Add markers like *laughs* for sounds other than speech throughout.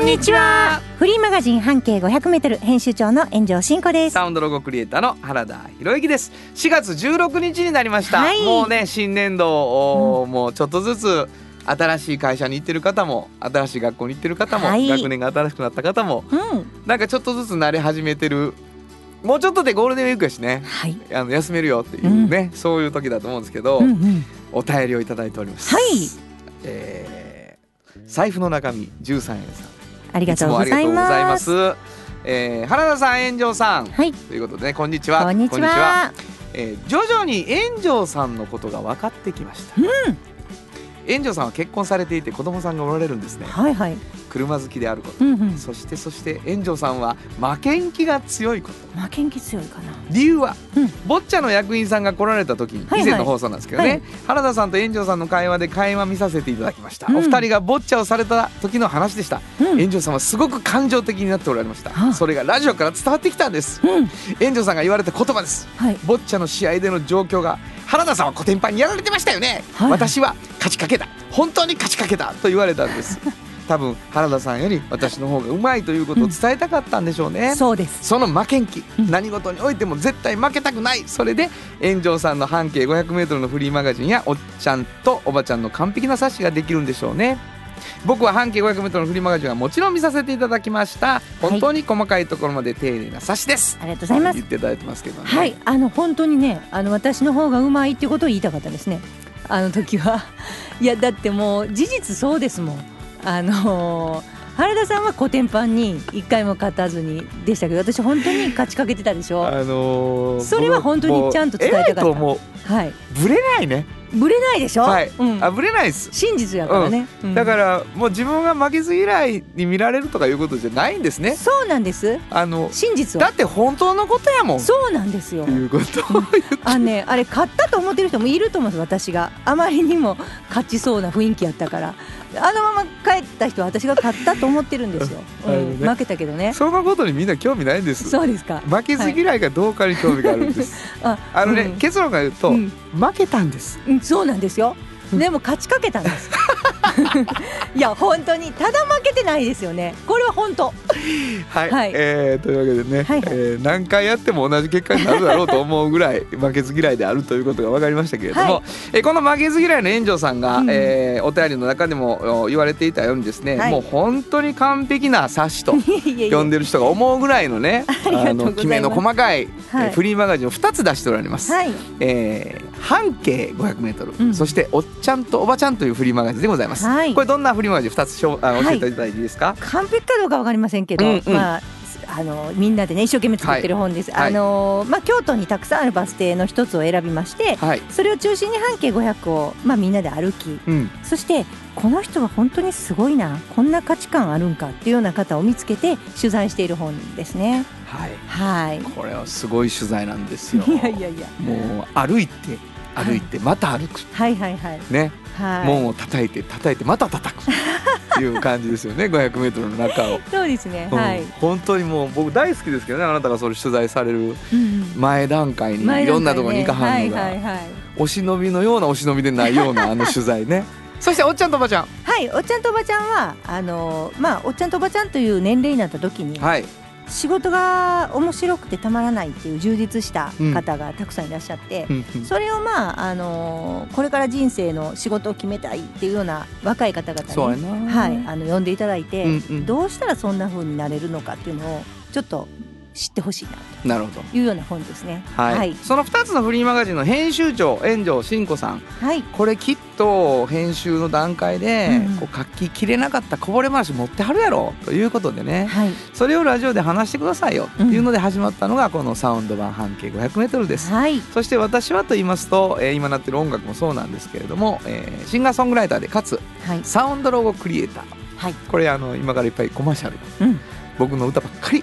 んにちはフリーマガジン半径500メートル編集長の炎上真子です。サウンドロゴクリエイターの原田博之です4月16日になりました、はいもうね新年度を、もうちょっとずつ新しい会社に行ってる方も新しい学校に行ってる方も、はい学年が新しくなった方もうん。なんかちょっとずつ慣れ始めてるもうちょっとでゴールデンウィークやしねはい。あの休めるよっていうね、そういう時だと思うんですけど、うんうん。お便りをいただいております。はいえー財布の中身13円さんありがとうございまます。す。えー原田さん炎上さん、はい。ということでねこんにちはこんにちは。えー徐々に炎上さんのことが分かってきました、炎上さんは結婚されていて子供さんがおられるんですね。はいはい。車好きであること、うんうん。そしてそして炎上さんは負けん気が強いこと。負けん気強いかな。理由は、うん。ボッチャの役員さんが来られた時に、はいはい。以前の放送なんですけどね、はい。原田さんと炎上さんの会話で会話見させていただきました、うん。お二人がボッチャをされた時の話でした、うん。炎上さんはすごく感情的になっておられました、はあ。それがラジオから伝わってきたんです。うん。炎上さんが言われた言葉です。はい。ボッチャの試合での状況が原田さんはコテンパンにやられてましたよね、はい。私は勝ちかけた。本当に勝ちかけたと言われたんです。*laughs* 多分原田さんより私の方がうまいということを伝えたかったんでしょうね、そうです。その負けん気、うん。何事においても絶対負けたくない。それで炎上さんの半径 500m のフリーマガジンやおっちゃんとおばちゃんの完璧な冊子ができるんでしょうね僕は半径 500m のフリーマガジンはもちろん見させていただきました本当に細かいところまで丁寧な冊子です、ありがとうございます言。っていただいてますけどねはい。あの本当にね、あの私の方がうまいっていうことを言いたかったですね。あの時は。*laughs* いやだってもう事実そうですもん。あのー原田さんはコテンパンに一回も勝たずにでしたけど私本当に勝ちかけてたでしょあのーそれは本当にちゃんと伝えたかったはいぶれないねぶれないでしょ、はい、うん、あぶれないです。真実やからね、うん。だからもう自分が負けず嫌いに見られるとかいうことじゃないんですね。そうなんです。あの真実は。だって本当のことやもん。っそうなんですよ。ていうことを言って。あねあれ勝ったと思ってる人もいると思うんです私が。あまりにも勝ちそうな雰囲気やったから。あのまま帰った人は私が勝ったと思ってるんですよ、*laughs* うん。負けたけどね。そのことにみんな興味ないんです。そうですか。負けず嫌いがどうかに興味があるんです、ああのね、うん。結論から言うと、うん。負けたんです。うんそうなんですよ。*laughs* でも勝ちかけたんです。*laughs* いや本当にただ負けてないですよね。これは本当。はい、はい。えーというわけでね、はいはい。えー何回やっても同じ結果になるだろうと思うぐらい *laughs* 負けず嫌いであるということが分かりましたけれども、はい。えーこの負けず嫌いの炎上さんが、うん。えーお便りの中でもお言われていたようにですね、はい。もう本当に完璧な冊子と呼んでる人が思うぐらいのねりがとうございます。のきめの細かい、はい。えーフリーマガジンを2つ出しておられます。はい。えー半径 500m、うん。そして「おっちゃんとおばちゃん」というフリーマガジンでございます、はい。これどんなフリーマガジン？2つしょあはい教えていただいていいですか、完璧かどうかわかりませんけど、うんうん。まああのみんなでね一生懸命作ってる本です。はい。あのまあ京都にたくさんあるバス停の一つを選びまして、はい、それを中心に半径500をまあみんなで歩き、うん、そしてこの人は本当にすごいな、こんな価値観あるんかっていうような方を見つけて取材している本ですね。はい。はい。これはすごい取材なんですよ。いやいやいや。もう歩いて歩いてまた歩く、はいはいはい。ね、はい。門を叩いて叩いてまた叩く。っ *laughs* ていう感じですよね。500m の中を、そうですね。うん。はい。本当にもう僕大好きですけどね。あなたがそれ取材される前段階に前いろんなところに行かはんのが、はいはいはい。お忍びのようなお忍びでないような *laughs* あの取材ね。そしておっちゃんとおばちゃん。はい、おっちゃんとおばちゃんはあのまあおっちゃんとおばちゃんという年齢になった時に、はい仕事が面白くてたまらないっていう充実した方がたくさんいらっしゃって、それをまああのこれから人生の仕事を決めたいっていうような若い方々に、はい、あの呼んでいただいて、どうしたらそんな風になれるのかっていうのをちょっと知ってほしいななるほど。というような本ですね。はい、はい、その2つのフリーマガジンの編集長炎上真子さん。はい。これきっと編集の段階で、こう書ききれなかったこぼれ話持ってはるやろということでね。はい。それをラジオで話してくださいよというので始まったのがこのサウンド版半径 500m です。はい。そして私はと言いますと、えー今なってる音楽もそうなんですけれども、えーシンガーソングライターでかつはい。サウンドロゴクリエイター。はい。これあの今からいっぱいコマーシャルうん。僕の歌ばっかり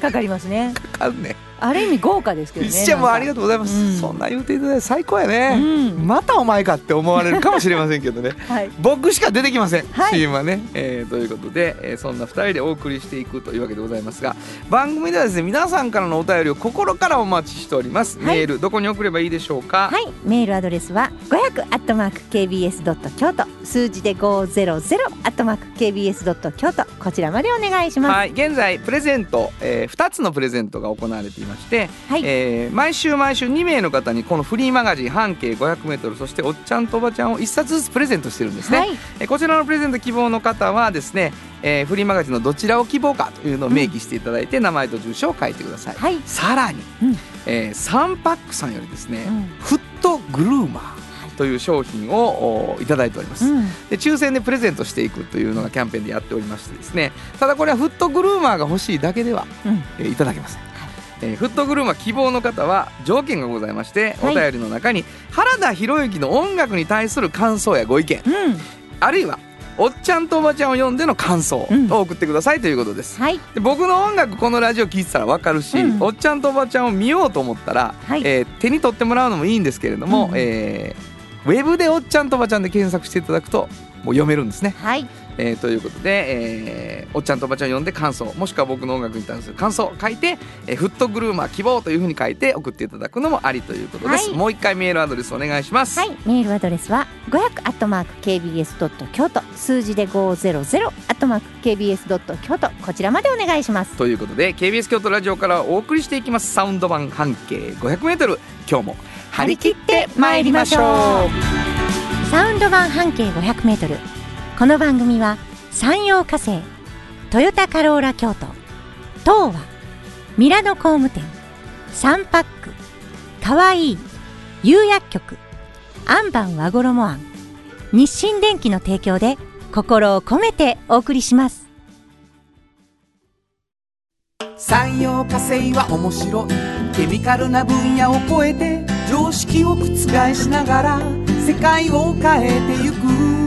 かかりますね。かかんねある意味豪華ですけどねじゃあもうありがとうございます、うん。そんな言うていただいて最高やね、うん。またお前かって思われるかもしれませんけどね。*laughs* はい。僕しか出てきません、はい。CM はね、えーということで、えーそんな2人でお送りしていくというわけでございますが番組ではですね皆さんからのお便りを心からお待ちしております、はい。メールどこに送ればいいでしょうか、はい、メールアドレスは500アットマーク kbs ドット京都数字で500アットマーク kbs ドット京都こちらまでお願いします。はい、現在プレゼント、えー、2つのプレゼントが行われていまして、はい。えー毎週毎週2名の方にこのフリーマガジン半径 500m そしておっちゃんとおばちゃんを1冊ずつプレゼントしてるんですね、はい、えーこちらのプレゼント希望の方はですね、えーフリーマガジンのどちらを希望かというのを明記していただいて、名前と住所を書いてください、はい、さらに、うん。えーサンパックさんよりですね、うん。フットグルーマーという商品をおいただいております、うん、で抽選でプレゼントしていくというのがキャンペーンでやっておりましてですね。ただこれはフットグルーマーが欲しいだけでは、うん。えーいただけません、えーフットグルーマー希望の方は条件がございまして、はい。お便りの中に原田博之の音楽に対する感想やご意見うん、あるいはおっちゃんとおばちゃんを読んでの感想うん。を送ってくださいということです、はい、で僕の音楽このラジオ聴いてたら分かるし、うん。おっちゃんとおばちゃんを見ようと思ったら、はい。えー手に取ってもらうのもいいんですけれども、うん。えーウェブでおっちゃんとおばちゃんで検索していただくともう読めるんですね。はい、えーということで、えーおっちゃんとおばちゃんを読んで感想もしくは僕の音楽に対する感想を書いて、えーフットグルーマー希望というふうに書いて送っていただくのもありということです。はいもう一回メールアドレスお願いします。はい、メールアドレスは500アットマーク kbs ドット京都数字で500アットマーク kbs ドット京都こちらまでお願いします。ということで KBS 京都ラジオからお送りしていきますサウンド版半径 500m 今日も張り切って参りましょうサウンド版半径500メートル。この番組は山陽火星、トヨタカローラ京都、東和、ミラノ工務店、サンパック、かわいい、釉薬局、アンバン和衣あん、日清電機の提供で心を込めてお送りします。産業化成は面白いケミカルな分野を超えて常識を覆しながら世界を変えてゆく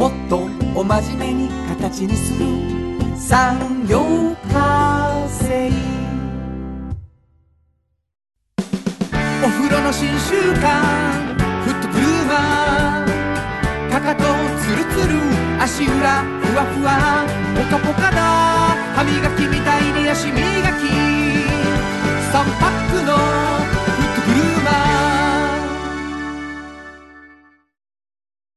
もっとお真面目に形にする産業化成お風呂の新習慣フットブルーマーかかとツルツル足裏。ふわふわポカポカだ。歯磨きみたいに足磨き。3パックの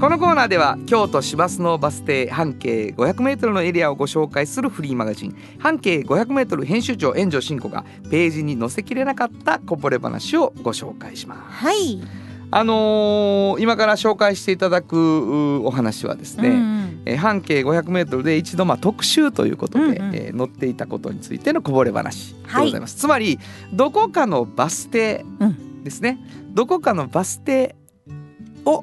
このコーナーでは京都市バスのバス停半径 500m のエリアをご紹介するフリーマガジン半径 500m 編集長炎上真子がページに載せきれなかったこぼれ話をご紹介します。はい。あのー今から紹介していただくうお話はですね、うんえー半径 500m で一度まあ特集ということで、うんうん。えー載っていたことについてのこぼれ話でございます、つまりどこかのバス停うん。ですね、どこかのバス停を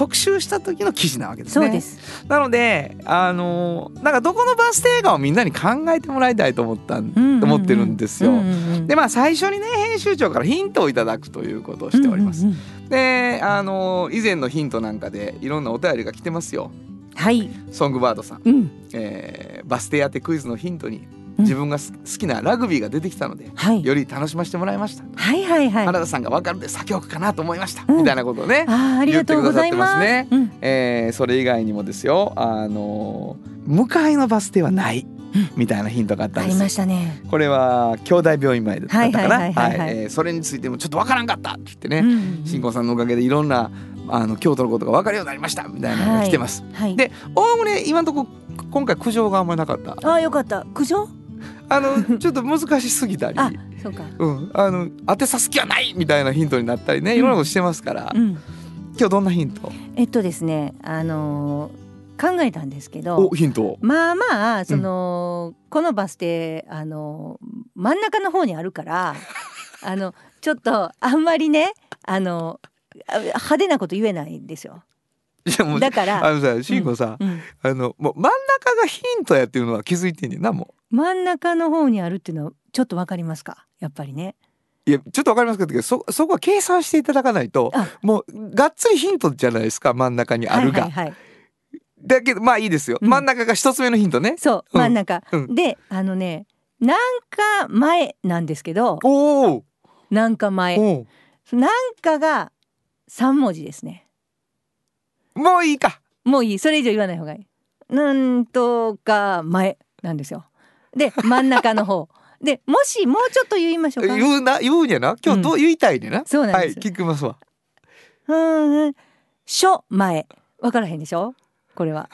特集した時の記事なわけですね。そうです。なのであのーなんかどこのバス停かをみんなに考えてもらいたいと思ったん、うんうんうん。思ってるんですよ、うんうんうんでまあ最初にね編集長からヒントをいただくということをしております、うんうんうん。であの以前のヒントなんかでいろんなお便りが来てますよ。はい。ソングバードさん、うん。えーバス停当てクイズのヒントにうん自分がす好きなラグビーが出てきたのではい。より楽しませてもらいました、はいはいはい。原田さんが分かるで作曲かなと思いました、うんみたいなことをね、ありがとうございます。言ってくださってうんえーそれ以外にもですよあの向かいのバス停はないみたいなヒントがあったんですよありましたね。これは兄弟病院前だったかなはいはいはいはいはいえーそれについてもちょっと分からんかったって言ってね、うん新婚さんのおかげでいろんなあの京都のことが分かるようになりましたみたいなのが来てます。はい。でおおむね今のところ今回苦情があんまりなかった？あーよかった。苦情？あのちょっと難しすぎたり。あ、そうか。うん、あの当てさす気はないみたいなヒントになったりねいろんなことしてますから、うん。今日どんなヒント？えっとですね、あのー考えたんですけどお、ヒントを。まあまあその、このバス停あのー真ん中の方にあるから、あのちょっとあんまりね、あのあ派手なこと言えないんですよ *laughs* だからあのさ慎吾さ、うん。あのもう真ん中がヒントやっていうのは気づいてんねんなも真ん中の方にあるっていうのはちょっとわかりますか？やっぱりね。ういやちょっとわかりますけどそそこは計算していただかないとあ。もうがっつりヒントじゃないですか真ん中にあるが、はいはいはい、だけどまあいいですよ、うん。真ん中が一つ目のヒントね。そううん。真ん中、うん。であのねなんか前なんですけどおおなんか前。おなんかが三文字ですね。おもういいか。もういい。それ以上言わない方がいい。なんとか前なんですよ。で真ん中の方。*laughs* でもしもうちょっと言いましょうか。言うな言うんやな。今日どう言いたいねんな、はいそうなんです。聞きますわ。うんうん。書前。わからへんでしょ？これは。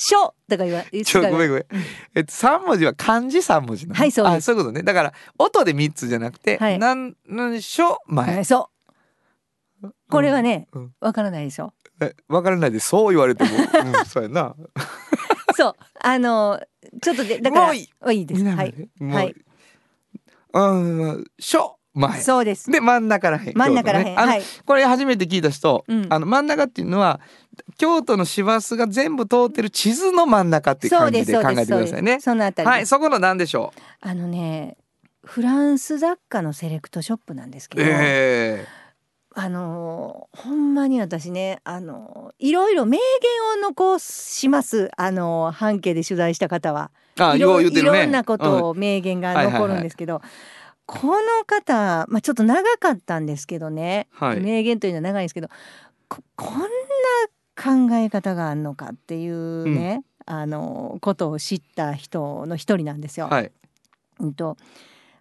書とか言わ *laughs* ちょごめんごめん、うん。えっと三文字は漢字三文字なの？はいそうです。あそういうことね。だから音で三つじゃなくて、はい。なんなんしょ前、はいそうこれはねうん。わからないでしょえわからないでそう言われても、うん、*laughs* そうやな。そう。あのちょっとでだからもういい。いいです。はい。はい。うんしょ前。そうです。で真ん中らへん。真ん中らへん、ね。はい。これ初めて聞いた人、うん。あの真ん中っていうのは京都の市バスが全部通ってる地図の真ん中っていう感じで考えてくださいね。そのあたりはい、そこの何でしょう？あのねフランス雑貨のセレクトショップなんですけど、えあのーほんまに私ねあのーいろいろ名言を残しますあのー半径で取材した方は。えあ、いろね。いろんなことを名言が残るんですけど、この方、まあ、ちょっと長かったんですけどね、はい名言というのは長いんですけどここんな考え方があるのかっていうね、あのことを知った人の一人なんですよ。うん。はい。うんと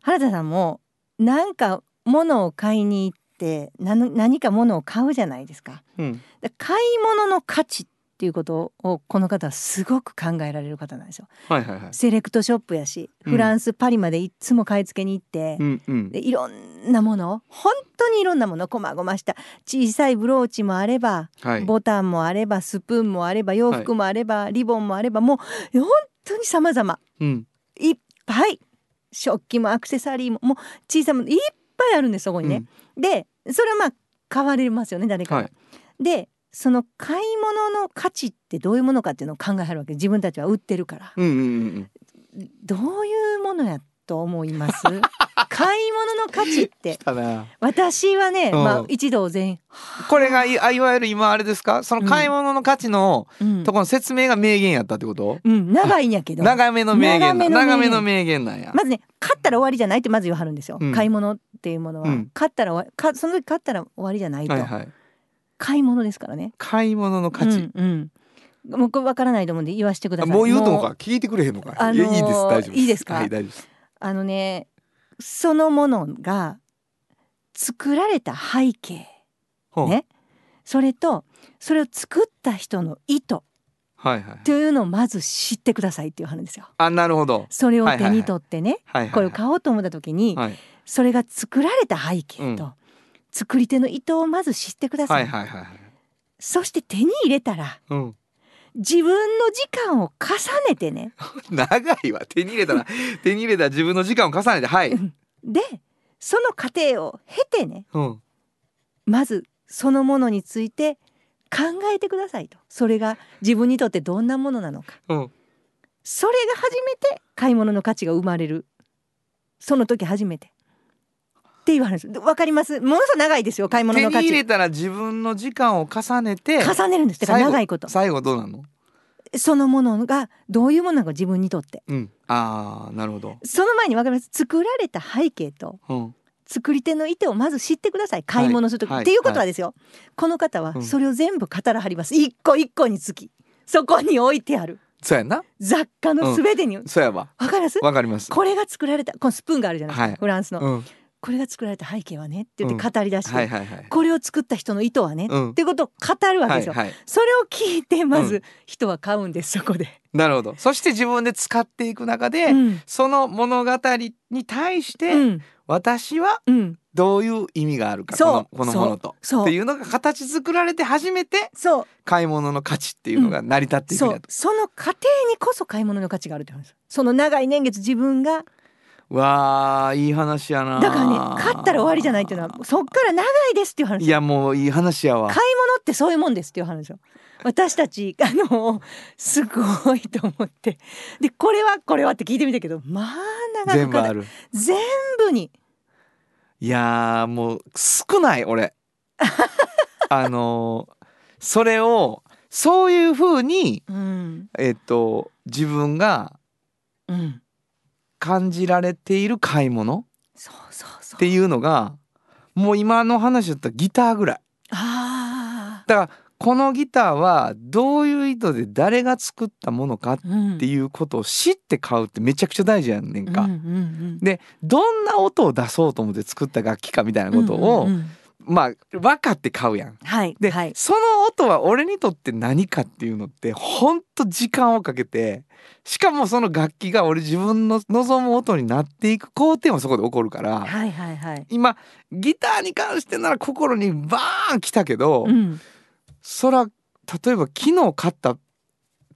原田さんも何か物を買いに行って何何か物を買うじゃないですか。うん。で買い物の価値っていうことをこの方はすごく考えられる方なんですよ。はいはいはい。セレクトショップやしうんフランス、パリまでいっつも買い付けに行ってう、んうん。でいろんなもの本当にいろんなものこまごました小さいブローチもあれば、はい。ボタンもあればスプーンもあれば洋服もあれば、リボンもあればもう本当に様々うん。いっぱい食器もアクセサリーももう小さいものいっぱいあるんですそこにね。でそれはまあ買われますよね誰かが。はい。でその買い物の価値ってどういうものかっていうのを考えはるわけ自分たちは売ってるから。うんうんうんどういうものやと思います？*laughs* 買い物の価値って。私はね、うん。まあ一度全、これがいわゆる今あれですか？その買い物の価値のうん。ところの説明が名言やったってこと、うん、長いんやけど。長めの名言な長めの名言なんや、まずね買ったら終わりじゃないってまず言わはるんですよ、うん。買い物っていうものは、うん。買ったらかその時買ったら終わりじゃないと、はいはい。買い物ですからね。買い物の価値、うんうん。もうこれ分からないと思うんで言わせてください。あもう言うとももか聞いてくれへんのか、あのーいやいいです。大丈夫いいですか？はい大丈夫です。あのねそのものが作られた背景。ね。それとそれを作った人の意図。はいはいというのをまず知ってくださいっていう話ですよ。あなるほど。それを手に取ってね、はいはいはい。これを買おうと思った時に、はいそれが作られた背景と、うん。作り手の意図をまず知ってくださ。はいいはいはいはい。そして手に入れたらうん。自分の時間を重ねてね。*laughs* 長いわ。手に入れたら *laughs* 手に入れたら自分の時間を重ねてはい、でその過程を経てねうん、まずそのものについて考えてくださいと。それが自分にとってどんなものなのか。うん、それが初めて買い物の価値が生まれる。その時初めてって言われるんです。わかります。ものすごく長いですよ買い物手にの価値。入れたら自分の時間を重ねて重ねるんです。だから長いこと。最後どうなの？そのものがどういうものなのか自分にとって。うん。ああなるほど。その前にわかります。作られた背景とうん。作り手の意図をまず知ってください。買い物する時、はい。っていうことはですよ、この方はうん。それを全部語らはります。一個一個につき。そこに置いてある。そうやな。雑貨のすべてに。わ、そうやわかります？わかります。これが作られた。このスプーンがあるじゃないですか、はい。フランスの、うんこれが作られた背景はねって言って語り出して、はいはいはい。これを作った人の意図はね、うん。っていうことを語るわけですよ、はいはい。それを聞いてまうず人は買うんですそこで、なるほど。そして自分で使っていく中で、うん。その物語に対して、うん。私はうん。どういう意味があるかこのこのものと。そう。っていうのが形作られて初めてそう。買い物の価値っていうのが成り立っていくんそうやと、その過程にこそ買い物の価値があるって話その長い年月自分がわあいい話やな。だからね勝ったら終わりじゃないっていうのはそっから長いですっていう話。いやもういい話やわ。買い物ってそういうもんですっていう話よ。私たちあの *laughs* すごいと思って。でこれはこれはって聞いてみたけどまあ長くかか全部ある。全部に。いやーもう少ない俺。*laughs* あのーそれをそういう風にうん。えっと自分がうん感じられている買い物？っていうのがもう今の話だったらギターぐらい。あだからこのギターはどういう意図で誰が作ったものかっていうことを知って買うってめちゃくちゃ大事やんねんか。でどんな音を出そうと思って作った楽器かみたいなことを、まあ分かって買うやん。で、はいはい。その音は俺にとって何かっていうのってほんと時間をかけてしかもその楽器が俺自分の望む音になっていく工程もそこで起こるから、はいはいはい。今ギターに関してなら心にバーン来たけど、うん。そら例えば昨日買った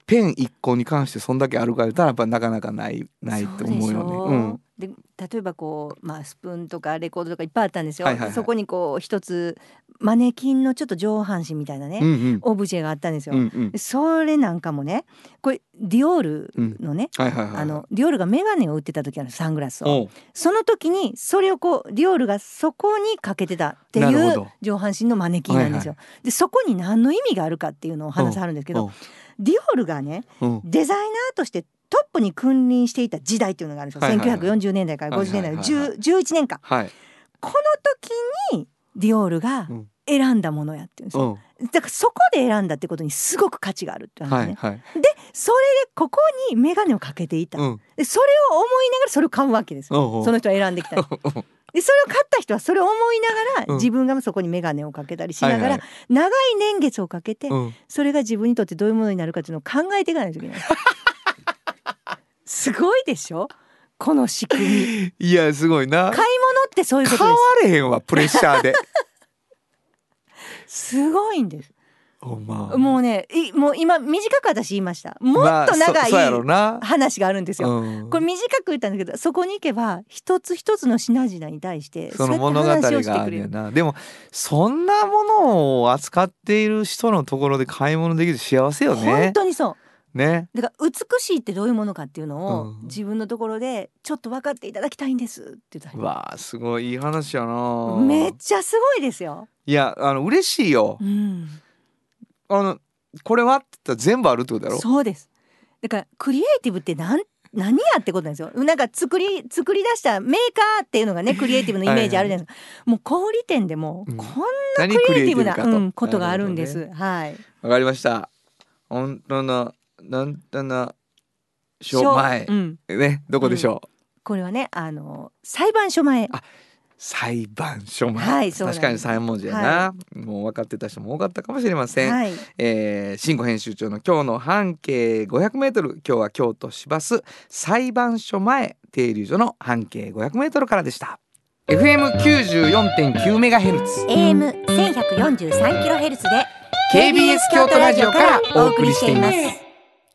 ペン1個に関してそんだけあるか言ったらやっぱなかなかないないって思うよね。うん。で例えばこう、まあ、スプーンとかレコードとかいっぱいあったんですよ、はいはいはい。そこにこう一つマネキンのちょっと上半身みたいなね、うんうん。オブジェがあったんですよ、うんうん。それなんかもねこれディオールのね、はいはいはい。あのディオールがメガネを売ってた時あるサングラスを。その時にそれをこうディオールがそこにかけてたっていう上半身のマネキンなんですよ。でそこに何の意味があるかっていうのをお話あるんですけど、ディオールがねうん。うんデザイナーとしてトップに君臨していた時代っていうのがあるんですよ、はいはいはい。1940年代から50年代のはいはいはいは10 11年間。はい。この時にディオールがうん。選んだものやってるんですよ、うん。だからそこで選んだってことにすごく価値があるって話ね、はいはい。でそれでここに眼鏡をかけていた、うん。でそれを思いながらそれを買うわけですよ、うんうん。その人は選んできた *laughs* でそれを買った人はそれを思いながら、うん自分がそこに眼鏡をかけたりしながら、はいはい長い年月をかけて、うんそれが自分にとってどういうものになるかっていうのを考えていかないといけない。すごいでしょ？この仕組み。*laughs* いやすごいな。買い物ってそういうこと変わでれへんわプレッシャーで。す。*laughs* すごいんです。もうね、いもう今短く私言いました。もっと長いな。話があるんですよ。うんこれ短く言ったんだけど、そこに行けば一つ一つの品々に対してその物語がある。るよな。でもそんなものを扱っている人のところで買い物できる幸せよ本ね。当にそう。ね。だから美しいってどういうものかっていうのを、うん自分のところでちょっと分かっていただきたいんですって言ったらうわあすごいいい話やな。めっちゃすごいですよ。いやあの嬉しいよう。ん。あのこれは？って言ったら全部あるってことだろ？そうです。だからクリエイティブってなん何やってことなんですよ。なんか作り作り出したメーカーっていうのがねクリエイティブのイメージあるじゃないですか。もう小売店でもうんこんな何クリエイティブなうんことがあるんです。はい。わかりました。本当のなんとなしょ書前うん。ねどこでしょう？これはねあの裁判所前。あ裁判所前、はい確かに三文字やな、はもう分かってた人も多かったかもしれません、はい。えー、新語編集長の今日の半径500メートル今日は京都市バス。裁判所前停留所の半径500メートルからでした。FM94.9 メガヘルツ。AM 千百四十三キロヘルツで KBS 京都ラジオからお送りしています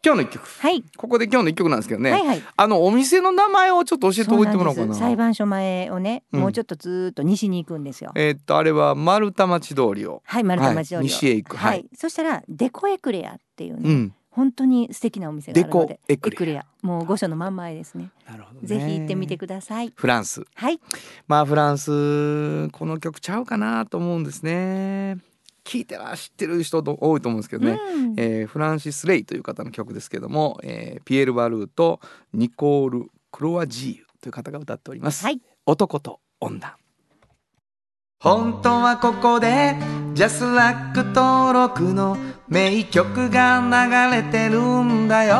今日の一曲。はい。ここで今日の一曲なんですけどね、はいはい。あのお店の名前をちょっと教えておいてもらおうかな。裁判所前をね、うん。もうちょっとずーっと西に行くんですよ。えーっとあれは丸太町通りを。はい、丸太町通りを、はい西へ行く。は、はい。いそしたらデコエクレアっていうね、うん。本当に素敵なお店があるのでデコエクレア。もう御所の真ん前ですね。なるほどぜひ行ってみてください。フランス。はい。まあフランスこの曲ちゃうかなと思うんですね聞いてら知ってる人と多いと思うんですけどね、うん。えーフランシス・レイという方の曲ですけども、えーピエール・バルーとニコール・クロワジーユという方が歌っております、はい。男と女。本当はここでジャスラック登録の名曲が流れてるんだよ。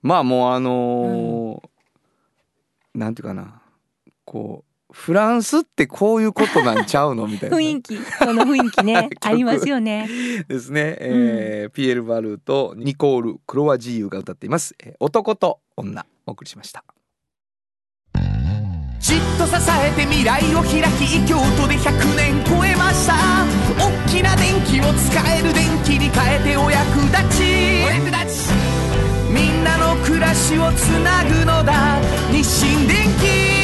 まあもうあのーなんていうかなこうフランスってこういうことなんちゃうの？みたいな。雰囲気この雰囲気ね。ありますよね。ですね、えーピエール・バルーとニコール・クロワジーユが歌っています、えー男と女お送りしました。じじっと支えて未来を開き京都で100年超えました。大きな電気を使える電気に変えてお役立ち。お役立ち。みんなの暮らしをつなぐのだ。日清電気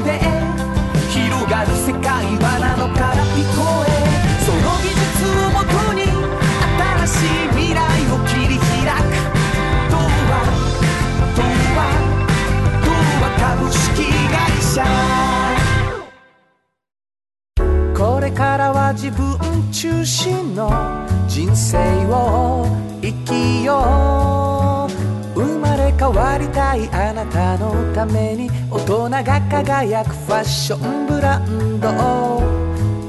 からは自分中心の人生を生きよう生まれ変わりたいあなたのために大人が輝くファッションブランド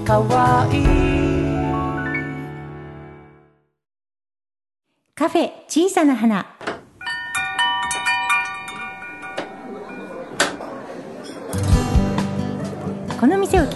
かわいいカフェ小さな花。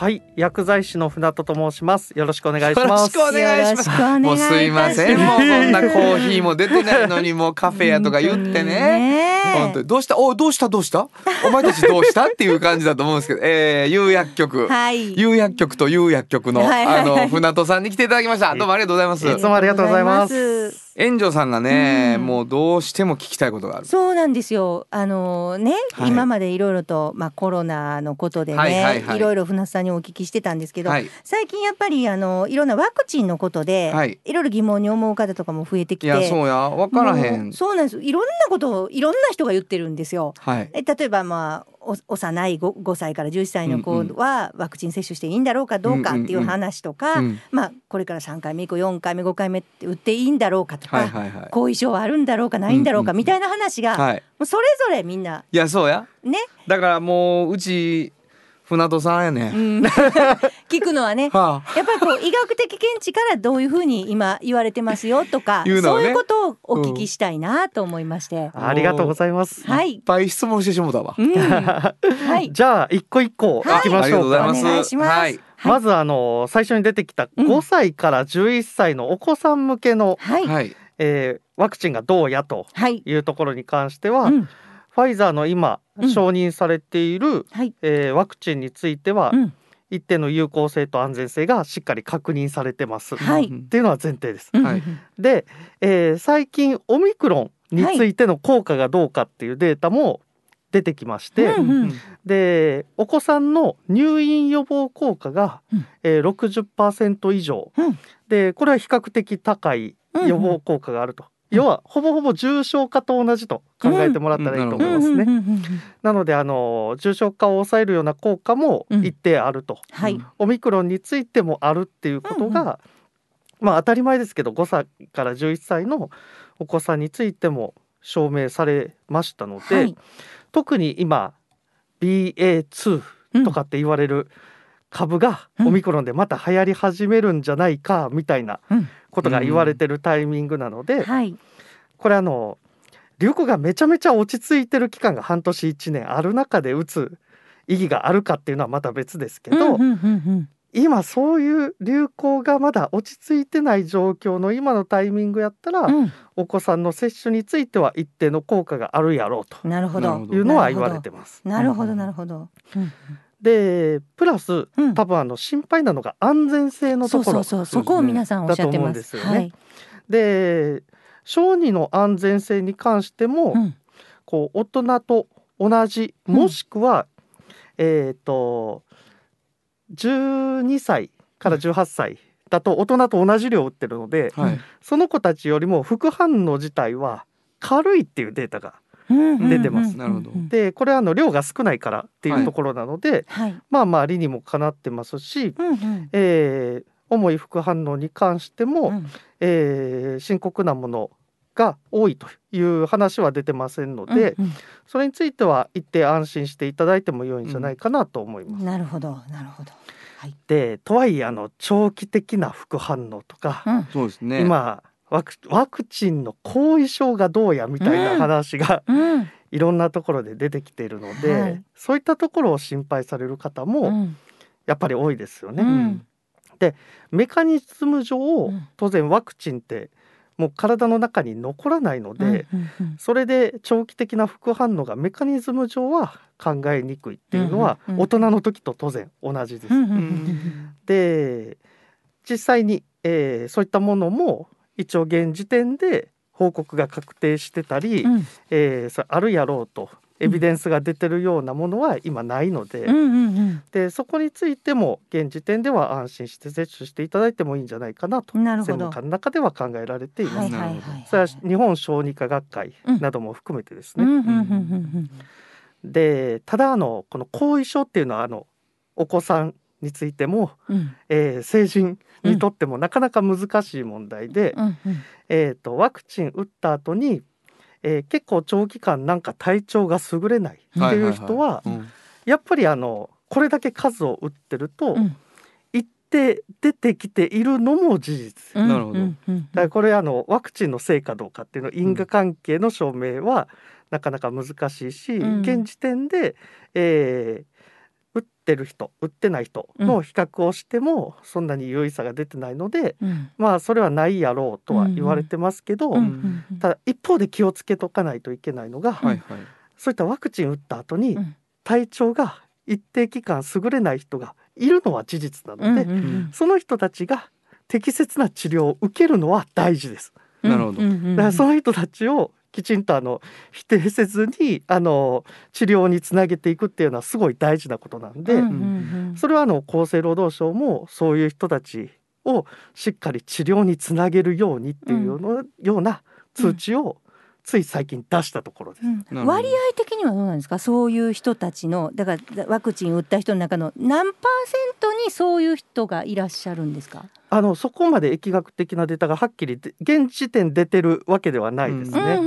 はい、薬剤師の船戸と申します。よろしくお願いします。よろしくお願いします。もうすいません。*laughs* もうそんなコーヒーも出てないのにもうカフェやとか言ってね。本当に。どうした？おどうした？どうした？お前たちどうした？*laughs* っていう感じだと思うんですけど、えー、有薬局、はい。有薬局と有薬局の、はいはいはい。あの船戸さんに来ていただきました。どうもありがとうございます。いつもありがとうございます炎上さんがね、うん。もうどうしても聞きたいことがある。そうなんですよ。あのね、はい。今までいろいろとまあコロナのことでね、はいはいはい。いろいろ船津さんにお聞きしてたんですけど、はい。最近やっぱりあのいろんなワクチンのことで、はい。い、ろいろ疑問に思う方とかも増えてきて、いやそうや。分からへん。そうなんです。いろんなことをいろんな人が言ってるんですよ。はい。え例えばまあお幼い 5, 5歳から11歳の子はワクチン接種していいんだろうかどうかっていう話とか、うん。まあこれから3回目以降4回目5回目って打っていいんだろうかとか、後遺症はあるんだろうかないんだろうかみたいな話が、はいもうそれぞれみんないやそうや。ね、だからもううち船戸さんやね、うん、*laughs* 聞くのはね。はあ。やっぱりこう医学的見地からどういうふうに今言われてますよとか、いうのをね。そういうことをお聞きしたいなと思いまして、ありがとうございます。はい。いっ、ぱい質問してしもたわ。うん、はい。じゃあ一個一個はい行きましょうか。ありがとうござい。お願いします。はい。はいまずあの最初に出てきたうん。5歳から11歳のお子さん向けの、はい、はい。えーワクチンがどうやとはい、いうところに関しては、うん、ファイザーの今うん。承認されている、はい、えーワクチンについては、うん、一定の有効性と安全性がしっかり確認されてます、はい。っていうのは前提です。うん。はい。で、えー最近オミクロンについての効果がどうかっていうデータも出てきまして、うんうん。でお子さんの入院予防効果が、うん。えー、60%以上、うん。でこれは比較的高い予防効果があると、要はほぼほぼ重症化と同じと考えてもらったらいいと思いますね。うんうんうんうんなのであの重症化を抑えるような効果もうん。一定あると、はい、オミクロンについてもあるっていうことが、まあ当たり前ですけど5歳から11歳のお子さんについても証明されましたので、はい。特に今 BA.2 とかって言われる株がうん。オミクロンでまた流行り始めるんじゃないかみたいなうんことが言われてるタイミングなので、はい、これあの流行がめちゃめちゃ落ち着いてる期間が半年1年ある中で打つ意義があるかっていうのはまた別ですけど、うんうんうんうん。今そういう流行がまだ落ち着いてない状況の今のタイミングやったら、うん。お子さんの接種については一定の効果があるやろうというのは言われてます。なるほど。なるほど、うんでプラスうん。多分あの心配なのが安全性のところそうそうそこを皆さんおっしゃってます。はい。で小児の安全性に関しても、うん。こう大人と同じうん。もしくは、えっ、と12歳から18歳だと大人と同じ量打ってるので、はい。その子たちよりも副反応自体は軽いっていうデータが出てます。なるほど。でこれはあの量が少ないからっていうところなので、はい。まあまあ理にもかなってますし、うんうん。えー重い副反応に関しても、うん。えー深刻なものが多いという話は出てませんので、うん。それについては一定安心していただいても良いんじゃないかなと思います。うん。なるほど。なるほど。はい。でとはいえあの長期的な副反応とか、うん。そうですね。今ワクワクチンの後遺症がどうやみたいな話が、うん。いろんなところで出てきているので、はい。そういったところを心配される方うもん。やっぱり多いですよね。うん。メカニズム上、うん。当然ワクチンってもう体の中に残らないので、それで長期的な副反応がメカニズム上は考えにくいっていうのは大人の時と当然同じです。で実際に、えーそういったものも一応現時点で報告が確定してたり、うん。えーあるやろうとエビデンスが出てるようなものは今ないので,、うんうんうん。でそこについても現時点では安心して接種していただいてもいいんじゃないかなと専門家の中では考えられています。はいなるほどはいはい。それは日本小児科学会なども含めてですね。でただあのこの後遺症っていうのはあのお子さんについても、うん。えー成人にとってもなかなか難しい問題で、うんうん。えー、とワクチン打った後に、えー結構長期間なんか体調が優れないっていう人はうん。やっぱりあのこれだけ数を打ってると、うん。一定出てきているのも事実。うんなるほど。だからこれあのワクチンのせいかどうかっていうの因果関係の証明はなかなか難しいし、うん。現時点で、えー打ってる人打ってない人の比較をしてもそんなに有意差が出てないので、うん。まあそれはないやろうとは言われてますけど、うんうんうん。ただ一方で気をつけとかないといけないのが、はいはい。そういったワクチン打った後にうん。体調が一定期間優れない人がいるのは事実なので、うんうんその人たちが適切な治療を受けるのは大事です。うんなるほどだからその人たちをきちんとあの否定せずにあの治療につなげていくっていうのはすごい大事なことなんで、うんうんうん。それはあの厚生労働省もそういう人たちをしっかり治療につなげるようにっていうような,、ような通知をつい最近出したところです。うん。割合的にはどうなんですか？そういう人たちのだからワクチン打った人の中の何パーセントにそういう人がいらっしゃるんですか？あのそこまで疫学的なデータがはっきりで現時点出てるわけではないですね。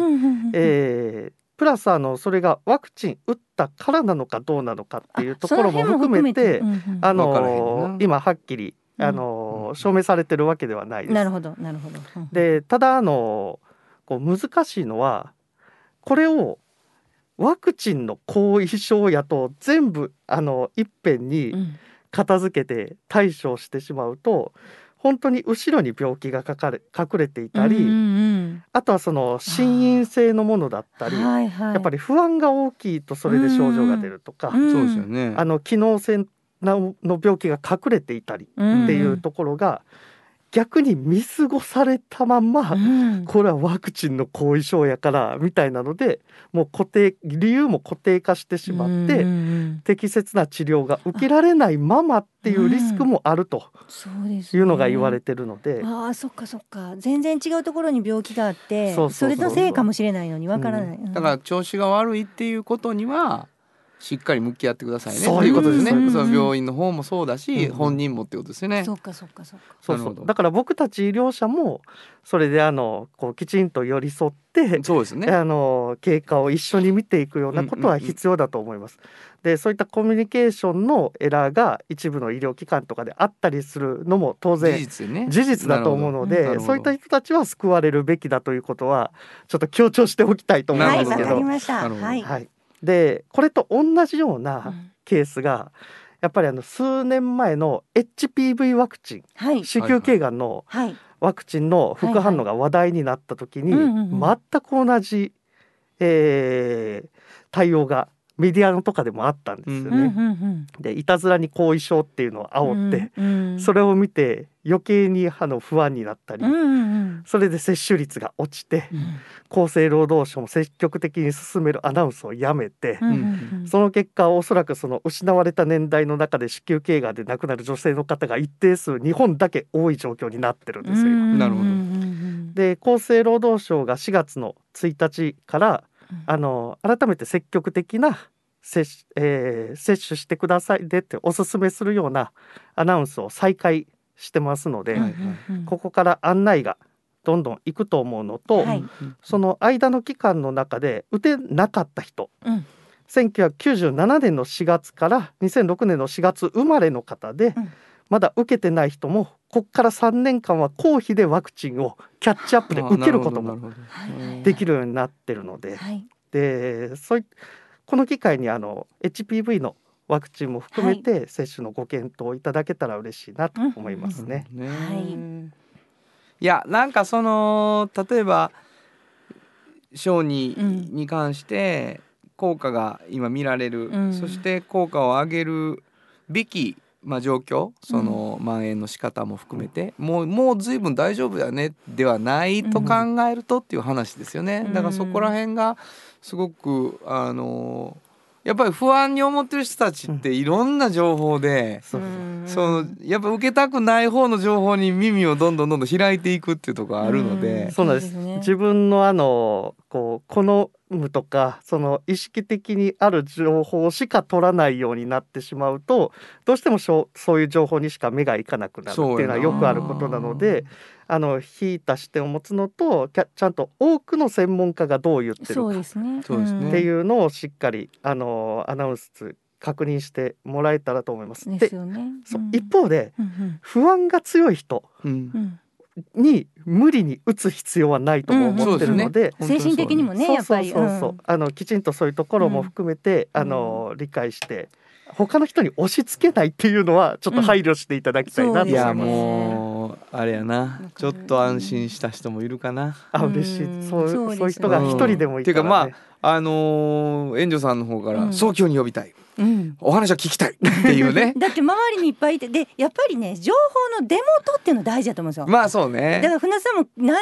えープラスあのそれがワクチン打ったからなのかどうなのかっていうところも含めてあのな。今はっきりうん。あの証明されてるわけではないです。なるほどなるほど。うん。でただあのこう難しいのはこれをワクチンの後遺症やと全部あのいっぺんにうん。片付けて対処してしまうと本当に後ろに病気がかかれ隠れていたり、うんうんあとはその心因性のものだったり、はいはい、やっぱり不安が大きいとそれで症状が出るとか、うん。そうですよね。あの機能性の病気が隠れていたりっっていうところが逆に見過ごされたまんま、うん。これはワクチンの後遺症やからみたいなのでもう固定理由も固定化してしまって、うんうん適切な治療が受けられないままっていうリスクもあるとそうです、いうのが言われてるので、ああそっかそっか。全然違うところに病気があってそうそうそうれのせいかもしれないのにわからない、うん。だから調子が悪いっていうことにはしっかり向き合ってくださいね。そういうことですね。そういうことですその病院の方もそうだし、うん本人もってことですよね。そっかそっかそっか。そうなるほど。そうだから僕たち医療者もそれであのこうきちんと寄り添って、そうですね。あの経過を一緒に見ていくようなことは必要だと思います。でそういったコミュニケーションのエラーが一部の医療機関とかであったりするのも当事然実ね。事実だと思うのでそういった人たちは救われるべきだということはちょっと強調しておきたいと思いわですけど。かりました。なるほど。はい、はい、でこれと同じよううなん。ケースがやっぱりあの数年前の HPV ワクチンはい。子宮頸がんのはい。ワクチンの副反応が話題になった時に全く同じ、えー対応がメディアのとかでもあったんですようんうんね。うん。でいたずらに後遺症っていうのを煽って、うんそれを見て余計にあの不安になったり、うんうんうん。それで接種率が落ちてうん。厚生労働省も積極的に進めるアナウンスをやめて、うんうんその結果おそらくその失われた年代の中で子宮頸がんで亡くなる女性の方が一定数日本だけ多い状況になってるんですよ。なるほどうんうんで厚生労働省が4月の1日から、あの改めて積極的な接,、えー接種してくださいでっておすすめするようなアナウンスを再開してますので、はいはい。うんここから案内がどんどん行くと思うのと、はい。その間の期間の中で打てなかった人うん。1997年の4月から2006年の4月生まれの方で、うんまだ受けてない人もここから3年間は公費でワクチンをキャッチアップで受けることもできるようになってるので。はい。でそういこの機会にあの HPV のワクチンも含めて接種のご検討いただけたら嬉しいなと思いますね。ねはい。いやなんかその例えば小児うん。に関して効果が今見られる、うん。そして効果を上げるべき、まあ、状況その蔓延の仕方も含めて、もうもう随分大丈夫だねではないと考えるとっていう話ですよね、うん。だからそこら辺がすごくあのやっぱり不安に思ってる人たちっていろんな情報で、そううんそのやっぱ受けたくない方の情報に耳をどんどんどんどん開いていくっていうところがあるので、そうなんです。ね。自分のあのこう好むとかその意識的にある情報しか取らないようになってしまうとどうしてもしょうそういう情報にしか目がいかなくなるっていうのはよくあることなのであの引いた視点を持つのとちゃんと多くの専門家がどう言ってるそうかですね。そうですね。っていうのをしっかりあのアナウンス確認してもらえたらと思います。でですよね。そううん。一方でうん不安が強い人うん。うん。に無理に打つ必要はないとも思ってるので、うん精神的にもねそうやっぱり。そうそう。そう、うん。あのきちんとそういうところも含めて、うん。あの理解して他の人に押し付けないっていうのはちょっと配慮していただきたいなと思います。あれやな。ちょっと安心した人もいるかな。あ嬉しい、うん。そうそうですそういう人が一人でもいたら、ね。うん。っていうかあのー、援助さんの方からうん。早急に呼びたい、うん。お話を聞きたいっていうね。*laughs* だって周りにいっぱいいてでやっぱりね情報の出元っていうの大事だと思うんですよ。まあそうだかねら船さんも何を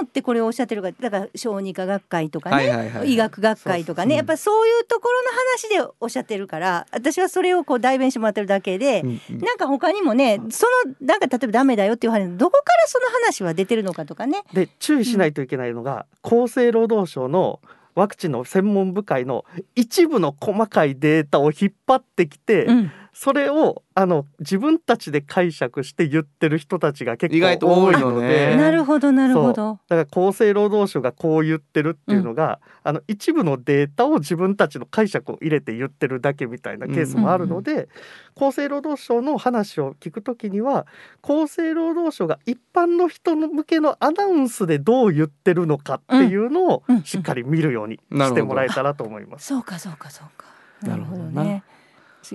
もってこれをおっしゃってるかだから小児科学会とかね、はいはいはい医学学会とかねやっぱりそういうところの話でおっしゃってるから私はそれをこう代弁してもらってるだけで、うんうん。なんか他にもねそのなんか例えばダメだよっていう話どこからその話は出てるのかとかね。で注意しないといけないのが、厚生労働省のワクチンの専門部会の一部の細かいデータを引っ張ってきて、うん。それをあの自分たちで解釈して言ってる人たちが結意外と構多いので。なるほどなるほど。だから厚生労働省がこう言ってるっていうのが、あの一部のデータを自分たちの解釈を入れて言ってるだけみたいなケースもあるので、厚生労働省の話を聞くときには厚生労働省が一般の人の向けのアナウンスでどう言ってるのかっていうのをうんしっかり見るようにしてもらえたらと思います。そうかそうかそうか。なるほどなるほどね。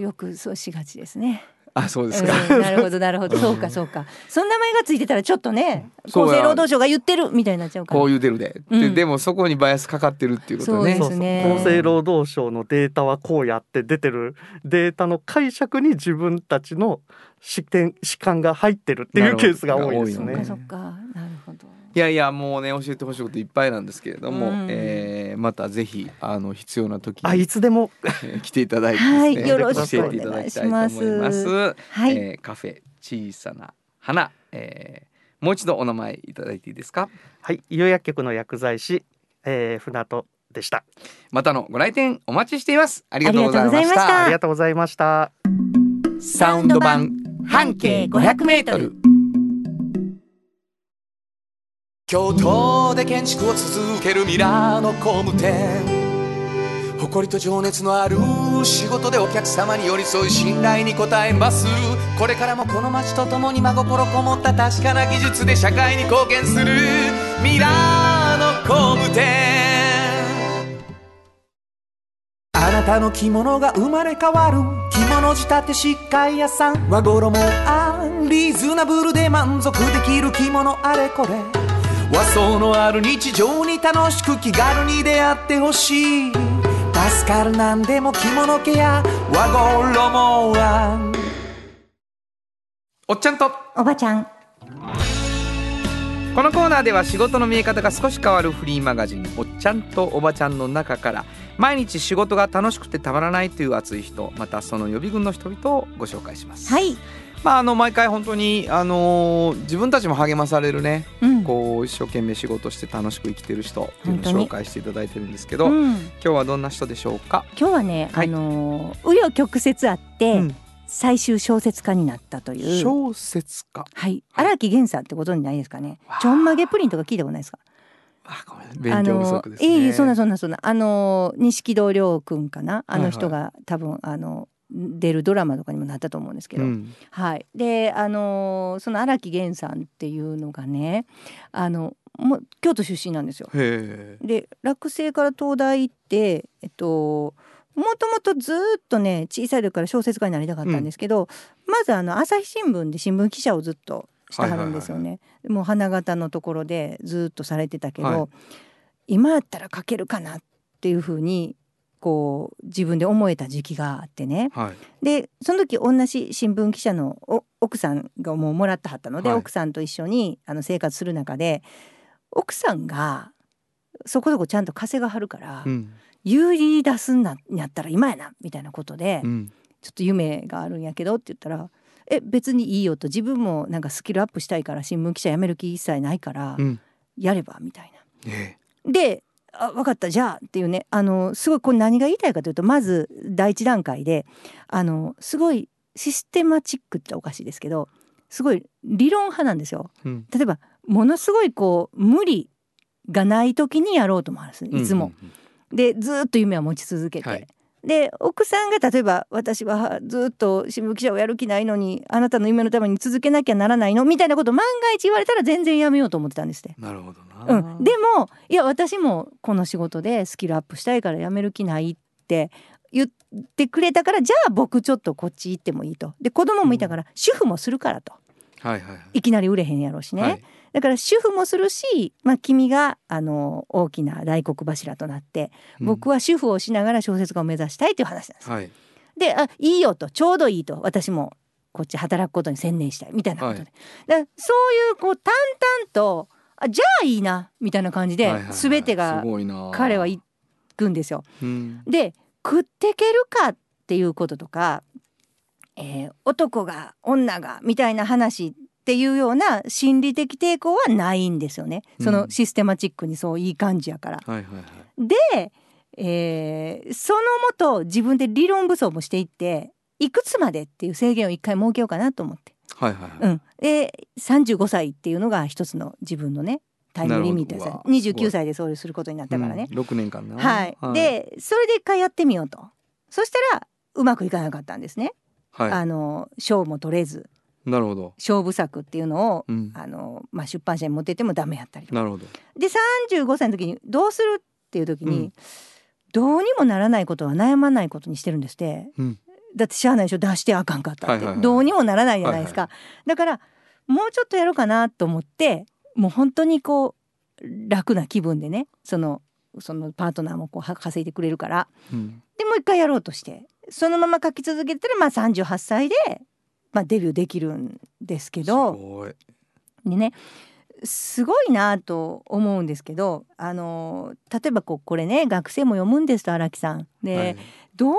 よくそうしがちですね。あそうですか、うんなるほどなるほど。そ *laughs* うかそうか。その名前がついてたらちょっとね厚生労働省が言ってるみたいになっちゃうから。こう言うてるで、うん。ででもそこにバイアスかかってるっていうことね。そうですね。そうそう厚生労働省のデータはこうやって出てる。データの解釈に自分たちの視点主観が入ってるっていうケースが多いですそっねかそっか。なるほど。いやいやもうね教えてほしいこといっぱいなんですけれども、うんえーまたぜひあの必要な時あいにつでもえー来ていただいてですね、はいよろしく教えていただきたいと思います。お願いしますはいえーカフェ小さな花、えーもう一度お名前いただいていいですか？はい有薬局の薬剤師、えー、船戸でしたまたのご来店お待ちしています。ありがとうございましありがとうございましたた。ありがとうございましたサウンド版半径500メートル。京都で建築を続けるミラーの工務店。誇りと情熱のある仕事でお客様に寄り添い信頼に応えます。これからもこの街とともに真心こもった確かな技術で社会に貢献する。ミラーの工務店。あなたの着物が生まれ変わる。着物仕立て疾患屋さん。和衣あリーズナブルで満足できる。着物あれこれ。和装のある日常に楽しく気軽に出会ってほしい。助かるなんでも着物ケア和衣はおっちゃんと。おばちゃん。このコーナーでは仕事の見え方が少し変わるフリーマガジン「おっちゃんとおばちゃん」の中から毎日仕事が楽しくてたまらないという熱い人またその予備軍の人々をご紹介します。はいまああの毎回本当にあのー自分たちも励まされるねうんこう一生懸命仕事して楽しく生きてる人っていうのを紹介していただいてるんですけど、うん今日はどんな人でしょうか？今日はね、はいあのー紆余曲折あって、うん最終小説家になったという。小説家。はい、荒木源さんってご存知ないですかね？ちょんまげプリンとか聞いたことないですか？あごめん勉強不足ですね。あのいえいえそんなそんなそんなあの錦戸亮君かな？あの人はが、多分あの出るドラマとかにもなったと思うんですけど、うん。はい。であのその荒木源さんっていうのがねあのもう京都出身なんですよ。で落成から東大行ってえっともともとずーっとね小さい時から小説家になりたかったんですけど、まずあの朝日新聞で新聞記者をずっとしてはるんですよね。もう花形のところでずーっとされてたけど、はい。今やったら書けるかなっていうふうにこう自分で思えた時期があってね。はい。でその時同じ新聞記者のお奥さんがもうもらってはったので、はい奥さんと一緒にあの生活する中で奥さんがそこそこちゃんと稼がはるから、うん。有利出すんなやったら今やなみたいなことで、うん。ちょっと夢があるんやけどって言ったら「え別にいいよ」と自分もなんかスキルアップしたいから新聞記者辞める気一切ないから、うん。やればみたいな。えであ分かったじゃあっていうねあのすごいこれ何が言いたいかというとまず第一段階であのすごいシステマチックっておかしいですけどすごい理論派なんですよ。え。うん。例えばものすごいこう無理がない時にやろうともあるんですいつも。うん。でずっと夢は持ち続けて。はいで奥さんが例えば私はずっと新聞記者をやる気ないのにあなたの夢のために続けなきゃならないのみたいなこと万が一言われたら全然やめようと思ってたんですって。なるほどな。うん、でもいや私もこの仕事でスキルアップしたいから辞める気ないって言ってくれたからじゃあ僕ちょっとこっち行ってもいいとで子供もいたから主婦もするからとはいはいはい。いきなり売れへんやろうしね、はいだから主婦もするし、まあ、君があの大きな大黒柱となって僕は主婦をしながら小説家を目指したいという話なんです。はい。であいいよとちょうどいいと私もこっち働くことに専念したいみたいなことで、はいそういうこう淡々とあじゃあいいなみたいな感じではいはいはい全てが彼は行くんですよ。うん。で食ってけるかっていうこととか、えー男が女がみたいな話っていうような心理的抵抗はないんですよね。そのシステマチックにそういい感じやから。はいはいはい。で、えーそのもと自分で理論武装もしていっていくつまでっていう制限を一回設けようかなと思って。はいはいはい。うん、で35歳っていうのが一つの自分のねタイムリミットですなるほどうわすごい29歳でそうすることになったからね。うん。六年間な。はい、でそれで一回やってみようとそしたらうまくいかなかったんですね、はあの賞も取れずい。なるほど。勝負作っていうのを、うん。あのまあ、出版社に持ってってもダメやったりとかなるほど。で35歳の時にどうするっていう時に、うんどうにもならないことは悩まないことにしてるんですってうん。だってしゃあないでしょ出してあかんかったって、はいはいはいどうにもならないじゃないですか、はだからもうちょっとやろうかなと思ってもう本当にこう楽な気分でねそのそのパートナーもこうは稼いでくれるからうん。でもう一回やろうとしてそのまま書き続けてたらまあ38歳で、まあ、デビューできるんですけすどごい。でねすごいなと思うんですけどあの例えばこうこれね学生も読むんですと荒木さん。で、はいどういう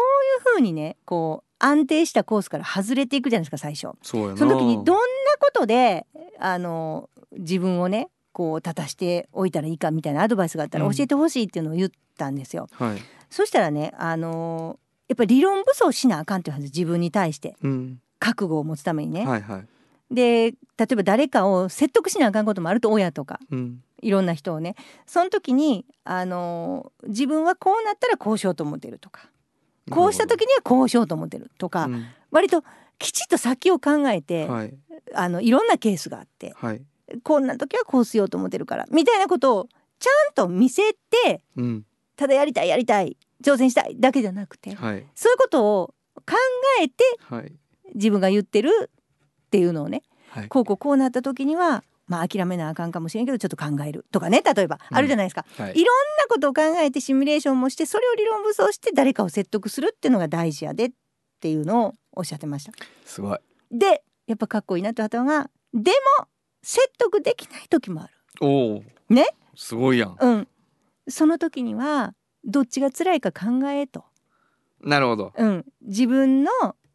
ふうにねこう安定したコースから外れていくじゃないですか最初。その時にどんなことであの自分をねこう立たしておいたらいいかみたいなアドバイスがあったらうん教えてほしいっていうのを言ったんですよ。はい。そしたらねあのやっぱり理論武装しなあかんっていう話自分に対してうん。覚悟を持つためにね。はいはい。で例えば誰かを説得しなあかんこともあると親とかうん。いろんな人をねその時にあの自分はこうなったらこうしようと思ってるとかこうした時にはこうしようと思ってるとか、うん割ときちっと先を考えて、はいあのいろんなケースがあってはい。こんな時はこうしようと思ってるからみたいなことをちゃんと見せてうん。ただやりたいやりたい挑戦したいだけじゃなくてはいそういうことを考えてはい自分が言ってるっていうのをねはい。こうこうこうなった時にはまあ諦めなあかんかもしれんけどちょっと考えるとかね例えばうんあるじゃないですか、はいいろんなことを考えてシミュレーションもしてそれを理論武装して誰かを説得するっていうのが大事やでっていうのをおっしゃってました。すごい。でやっぱかっこいいなとあったのがでも説得できない時もある。おお。ね？すごいやん。うん、その時にはどっちが辛いか考えと、なるほど。うん、自分の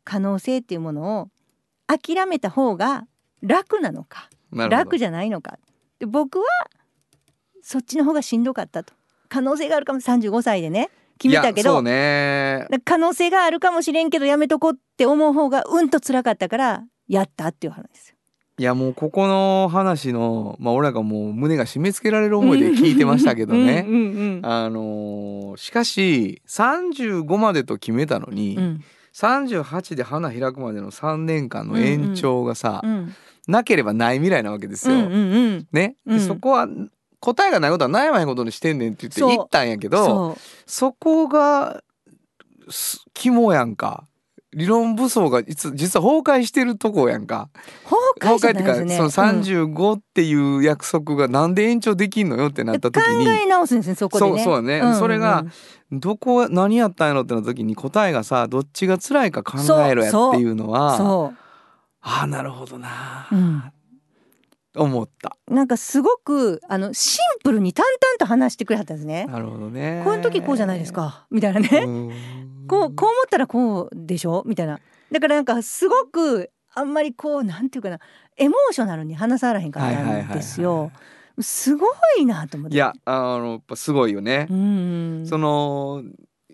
可能性っていうものを諦めた方が楽なのか。楽じゃないのか。で僕はそっちの方がしんどかったと。可能性があるかも。35歳でね。決めたけど。ね。可能性があるかもしれんけどやめとこうって思う方がうんと辛かったからやったっていう話ですよ。いやもうここの話のまあ俺らがもう胸が締め付けられる思いで聞いてましたけどね。うんうんあのーしかし35までと決めたのに、うんうん38で花開くまでの3年間の延長がさ、うん。なければない未来なわけですよ。うんうんうん。ね、でうん。そこは答えがないことは悩まへんことにしてんねんって言って言ったんやけどそこがす肝やんか理論武装がいつ実は崩壊してるとこやんか。崩壊じゃってないですね。そのうん。35っていう約束がなんで延長できんのよってなった時考に、え直すんですねそこでね。そうそうね。んんん。それがどこ何やったんやろってなった時に答えがさどっちが辛いか考えろやっていうのはそああなるほどなう、うん、思った。なんかすごくあのシンプルに淡々と話してくれはったんですね。なるほどねこういう時こうじゃないですか。みたいなね。うんこうこう思ったらこうでしょ？みたいな。だからなんかすごくあんまりこうなんていうかなエモーショナルに話さらへんかったんですよ。すごいなと思って。いやあのやっぱすごいよねう、ん、その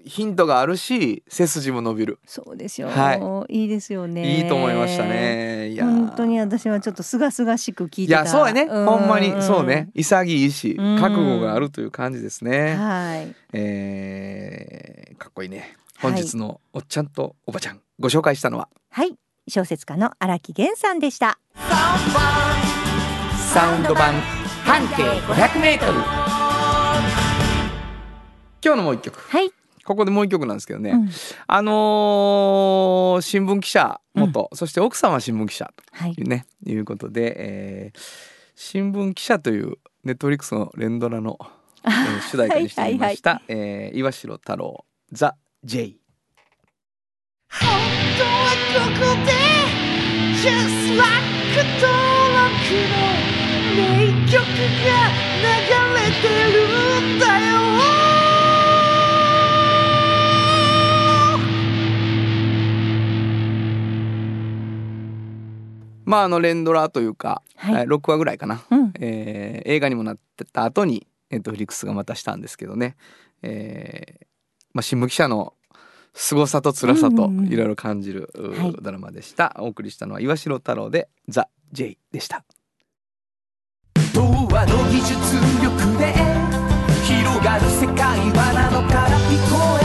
ヒントがあるし背筋も伸びるそうですよ、、はいいですよね。いいと思いました。ねいや本当に私はちょっとすがすがしく聞いいてた。やそうやね、んほんまにそうね。潔いしうん覚悟があるという感じですね、はい。えーかっこいいね本日のおっちゃんとおばちゃんご紹介したのは。はい。小説家の荒木源さんでした。サウンド版。半径 500m 今日のもう一曲。はい。ここでもう一曲なんですけどね、うん。あのー新聞記者元、そして奥様は新聞記者はいというねい。うことで、えー新聞記者というネットフリックスの連ドラの、えー *laughs* 主題歌にしてみました、えー岩城太郎ザ・ J 本当はここで Just like 登録の名曲が流れてるんだよまああの連ドラというか、はい。えー6話ぐらいかな、うん。えー映画にもなってた後にネットフリックスがまたしたんですけどね、えーまあ、新聞記者の凄さと辛さといろいろ感じる、ドラマでした。お送りしたのは岩城太郎で「ザ・ジェイ」でした。童話の技術力で広がる世界はなのから聞こえ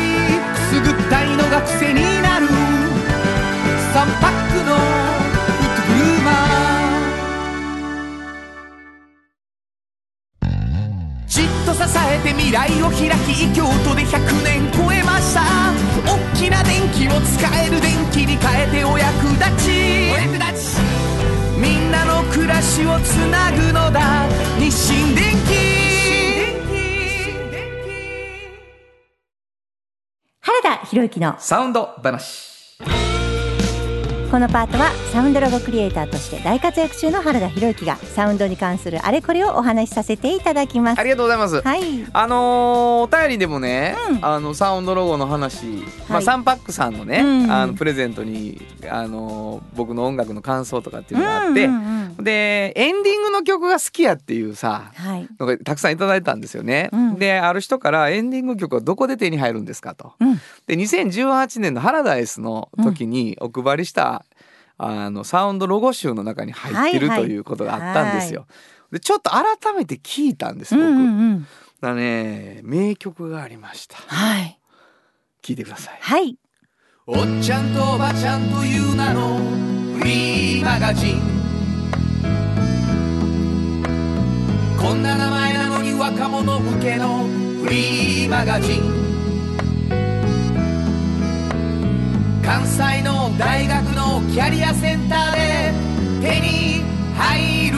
癖になる。3パックのフットグルーマーじっと支えて未来を開き京都で100年超えました。大きな電気を使える電気に変えてお役立ち。お役立ち。みんなの暮らしをつなぐのだ。日清電気原田博之のサウンド話。このパートはサウンドロゴクリエイターとして大活躍中の原田博之がサウンドに関するあれこれをお話しさせていただきます。ありがとうございます、はい。あのーお便りでもね、うん。あのサウンドロゴの話、まあ、はい。サンパックさんのね、うん。あのプレゼントに、あのー僕の音楽の感想とかっていうのがあって、うんうんうんでエンディングの曲が好きやっていうさはい。のがたくさんいただいたんですよね。うん。である人からエンディング曲はどこで手に入るんですかと。うん。で2018年のハラダイスの時にお配りした、あのサウンドロゴ集の中に入ってる、ということがあったんですよ。でちょっと改めて聞いたんです僕。うんうん、だね名曲がありました。はい。聞いてください。はい。おっちゃんとおばちゃんという名のフリーマガジンこんな名前なのに若者向けのフリーマガジン関西の大学のキャリアセンターで手に入る。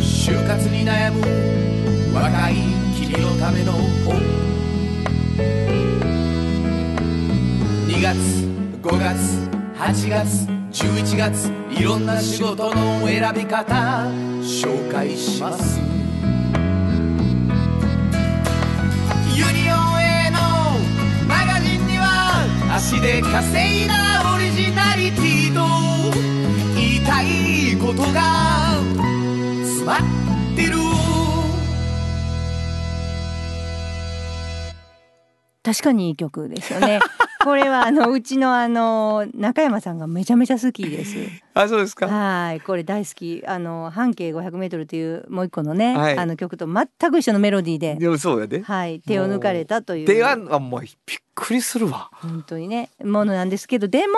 就活に悩む若い君のための本。2月5月8月11月いろんな仕事の選び方紹介します。ユニオン足で稼いだオリジナリティと言いたいことが詰まってる。確かにいい曲ですよね *laughs* これはあのうちのあの中山さんがめちゃめちゃ好きです。あそうですか。はい。これ大好き。あの半径 500m というもう一個のね、はい。あの曲と全く一緒のメロディーで。でもそうやではい。手を抜かれたという。手があもうびっくりするわ。本当にねものなんですけどでも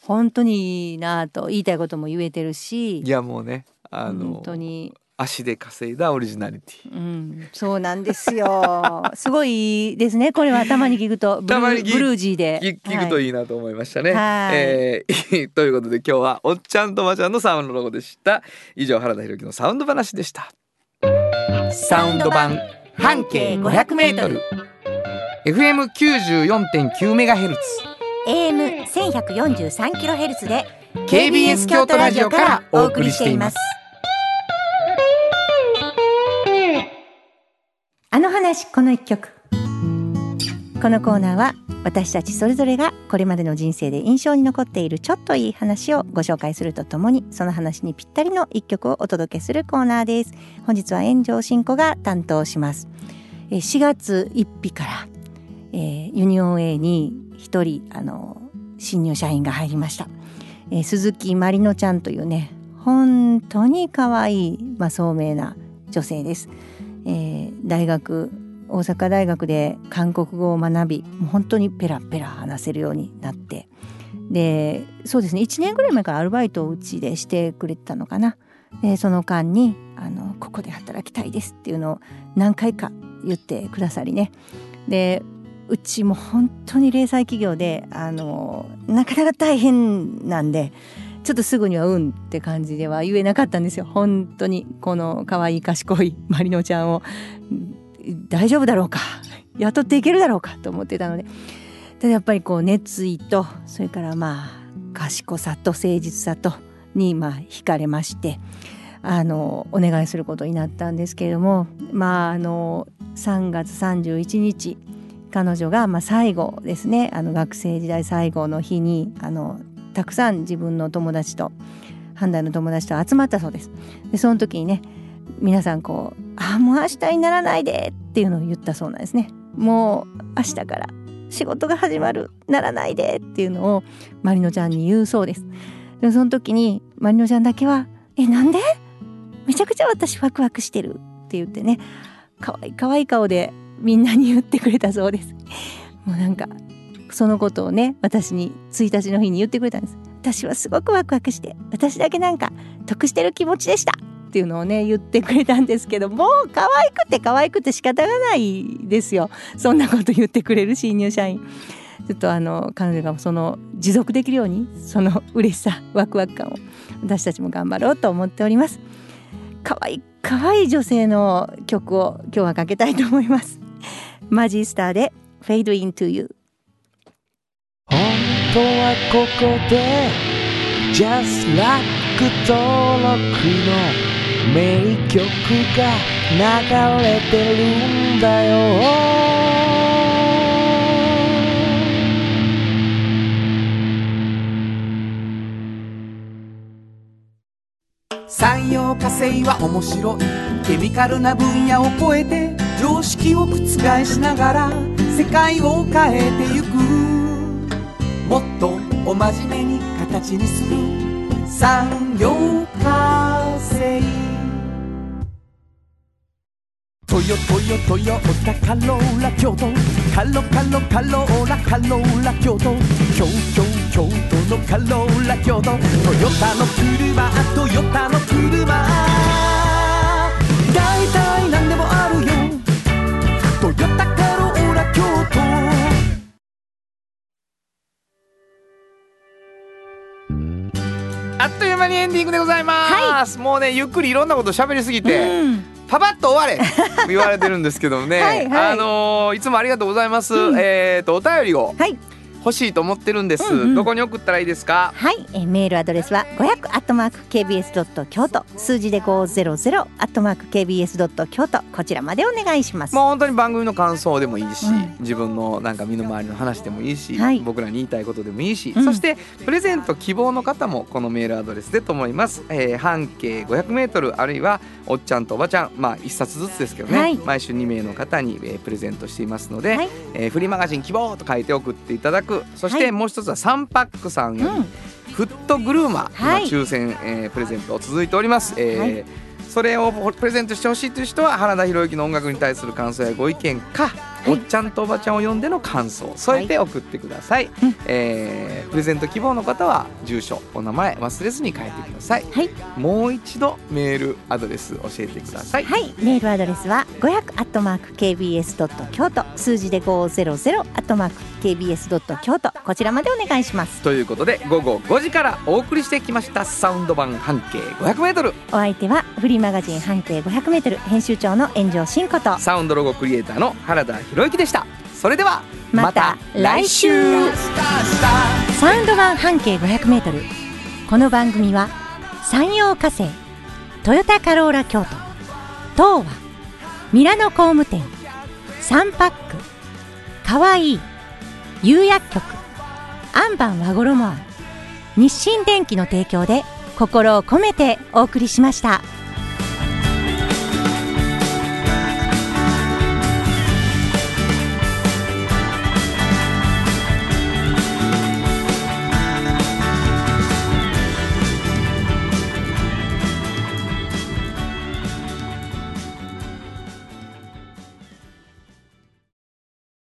本当にいいなと言いたいことも言えてるし。いやもうねあ本の当に足で稼いだオリジナリティうん、そうなんですよ。*laughs* すごいですね。これはたまに聞くとブルたまにブルージーで聞聞くとい。いいなと思いましたね。はいえー *laughs* ということで今日はおっちゃんとおばちゃんのサウンドロゴでした。以上原田裕樹のサウンド話でした。サウンド版半径500メートル FM 94.9メガヘルツ AM 1143キロヘルツで KBS 京都ラジオからお送りしています。あの話この一曲。このコーナーは私たちそれぞれがこれまでの人生で印象に残っているちょっといい話をご紹介するとともにその話にぴったりの一曲をお届けするコーナーです。本日は炎上進行が担当します。4月1日から、えーユニオン A に一人あの新入社員が入りました。えー鈴木まりのちゃんというね本当に可愛いまあ聡明な女性です。えー大学大阪大学で韓国語を学びもう本当にペラペラ話せるようになって。でそうですね1年ぐらい前からアルバイトをうちでしてくれてたのかな。でその間にあの「ここで働きたいです」っていうのを何回か言ってくださりね。でうちも本当に零細企業であのなかなか大変なんでちょっとすぐにはうんって感じでは言えなかったんですよ。本当にこの可愛い賢いまりのちゃんを。大丈夫だろうか？雇っていけるだろうかと思ってたので。ただやっぱりこう熱意とそれからまあ賢さと誠実さとにまあ惹かれましてあのお願いすることになったんですけれどもまああの3月31日彼女がまあ最後ですねあの学生時代最後の日にあのたくさん自分の友達と判断の友達と集まったそうです。でその時にね皆さんこう「あもう明日にならないで」っていうのを言ったそうなんですね。もう明日から仕事が始まるならないでっていうのをまりのちゃんに言うそうです。でその時にまりのちゃんだけは「えなんで？めちゃくちゃ私ワクワクしてる」って言ってね可愛い可愛い顔でみんなに言ってくれたそうです。もうなんかそのことをね私に1日の日に言ってくれたんです。私はすごくワクワクして私だけなんか得してる気持ちでした。っていうのをね言ってくれたんですけどもう可愛くて可愛くて仕方がないですよ。そんなこと言ってくれる新入社員。ちょっとあの彼女がその持続できるようにその嬉しさワクワク感を私たちも頑張ろうと思っております。可愛い可愛い女性の曲を今日はかけたいと思います。マジスターで Fade into You 本当はここで Just Like 登録の名曲が流れてるんだよ。産業化成は面白い。ケミカルな分野を超えて常識を覆しながら世界を変えてゆく。もっとお真面目に形にする。産業化成。トヨトヨトヨタカローラ京都。カロカロカローラカローラ京都。京京京都のカローラ京都。トヨタの車トヨタの車。エンディングでございます、もうねゆっくりいろんなこと喋りすぎて、うん。パパッと終われと *laughs* 言われてるんですけどもね。はいはい。あのーいつもありがとうございます、うん。えっ、とお便りを。はい欲しいと思ってるんです、うんうん。どこに送ったらいいですか？はい、えーメールアドレスは500アットマーク kbs ドット京都。数字で500アットマーク kbs ドット京都。こちらまでお願いします。もう本当に番組の感想でもいいし、うん。自分のなんか身の回りの話でもいいし、はい。僕らに言いたいことでもいいし、うん。そしてプレゼント希望の方もこのメールアドレスでと思います、えー半径 500m あるいはおっちゃんとおばちゃんまあ一冊ずつですけどね、はい。毎週2名の方に、えープレゼントしていますので、はい。えーフリーマガジン希望と書いて送っていただくそしはい。てもう一つは3パックさんフットグルーマー、はい。今抽選、えープレゼント続いております、えーはい。それをプレゼントしてほしいという人は原田博之の音楽に対する感想やご意見か、いおっちゃんとおばちゃんを呼んでの感想。を添えて送ってください、うん。えープレゼント希望の方は住所お名前忘れずに書いてください。はい、もう一度メールアドレス教えてください、はい、メールアドレスは500アットマーク kbs ドット京都数字で500アットマーク kbs ドット京都こちらまでお願いします。ということで午後5時からお送りしてきましたサウンド版半径 500m お相手はフリーマガジン半径500メートル編集長の炎上真子と。サウンドロゴクリエイターの原田博之でした。それではまた来週。サウンド版半径500メートル。この番組は山陽火星トヨタカローラ京都東和ミラノ工務店サンパックかわいい釉薬局アンバン和衣あん日清電機の提供で心を込めてお送りしました。